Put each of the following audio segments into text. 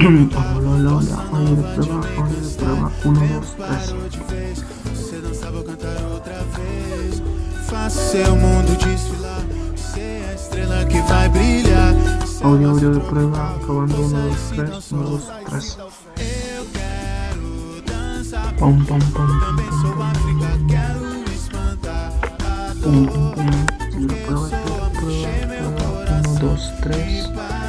Hola, hola, hola, oye de prueba, oye de prueba, 1, 2, 3. Você dançava, cantar outra vez. Faça seu mundo desfilar. É a estrela que vai brilhar. Audio, audio de prueba, acabando 1, 2, 3, 1, 2, 3. Eu quero dançar. Pum, pum, pum, Também pum, sou pum, pum, pum, pum. Audio de prueba, audio de prueba, prueba, 1,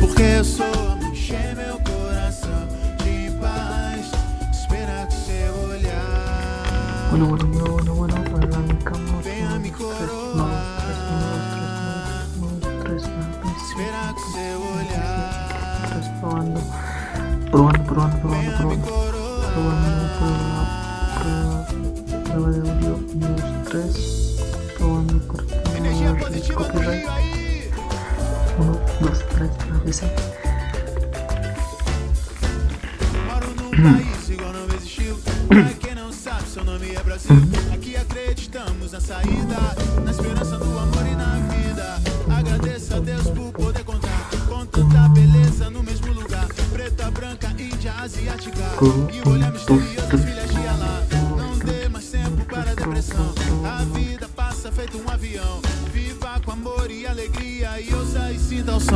Porque eu sou amor, encher meu coração de paz. Esperar que seu olhar. Venha 1, me 2, 3, 1, 2, 3, coroar. 1, 2, 3, 1, 2, 3, 1, 2, 3, Esperar que seu olhar. De audio, 1, 2, 3, probando para Energia positiva do Rio aí. 1, 2, 3, avisa. Moro num país igual não existiu. Pra quem não sabe, seu nome é Brasil. Aqui acreditamos na saída, na esperança do amor e na vida. Agradeço a Deus por poder contar com tanta beleza no A vida passa feito um avião. Viva com amor e alegria e ouça e sinta o som.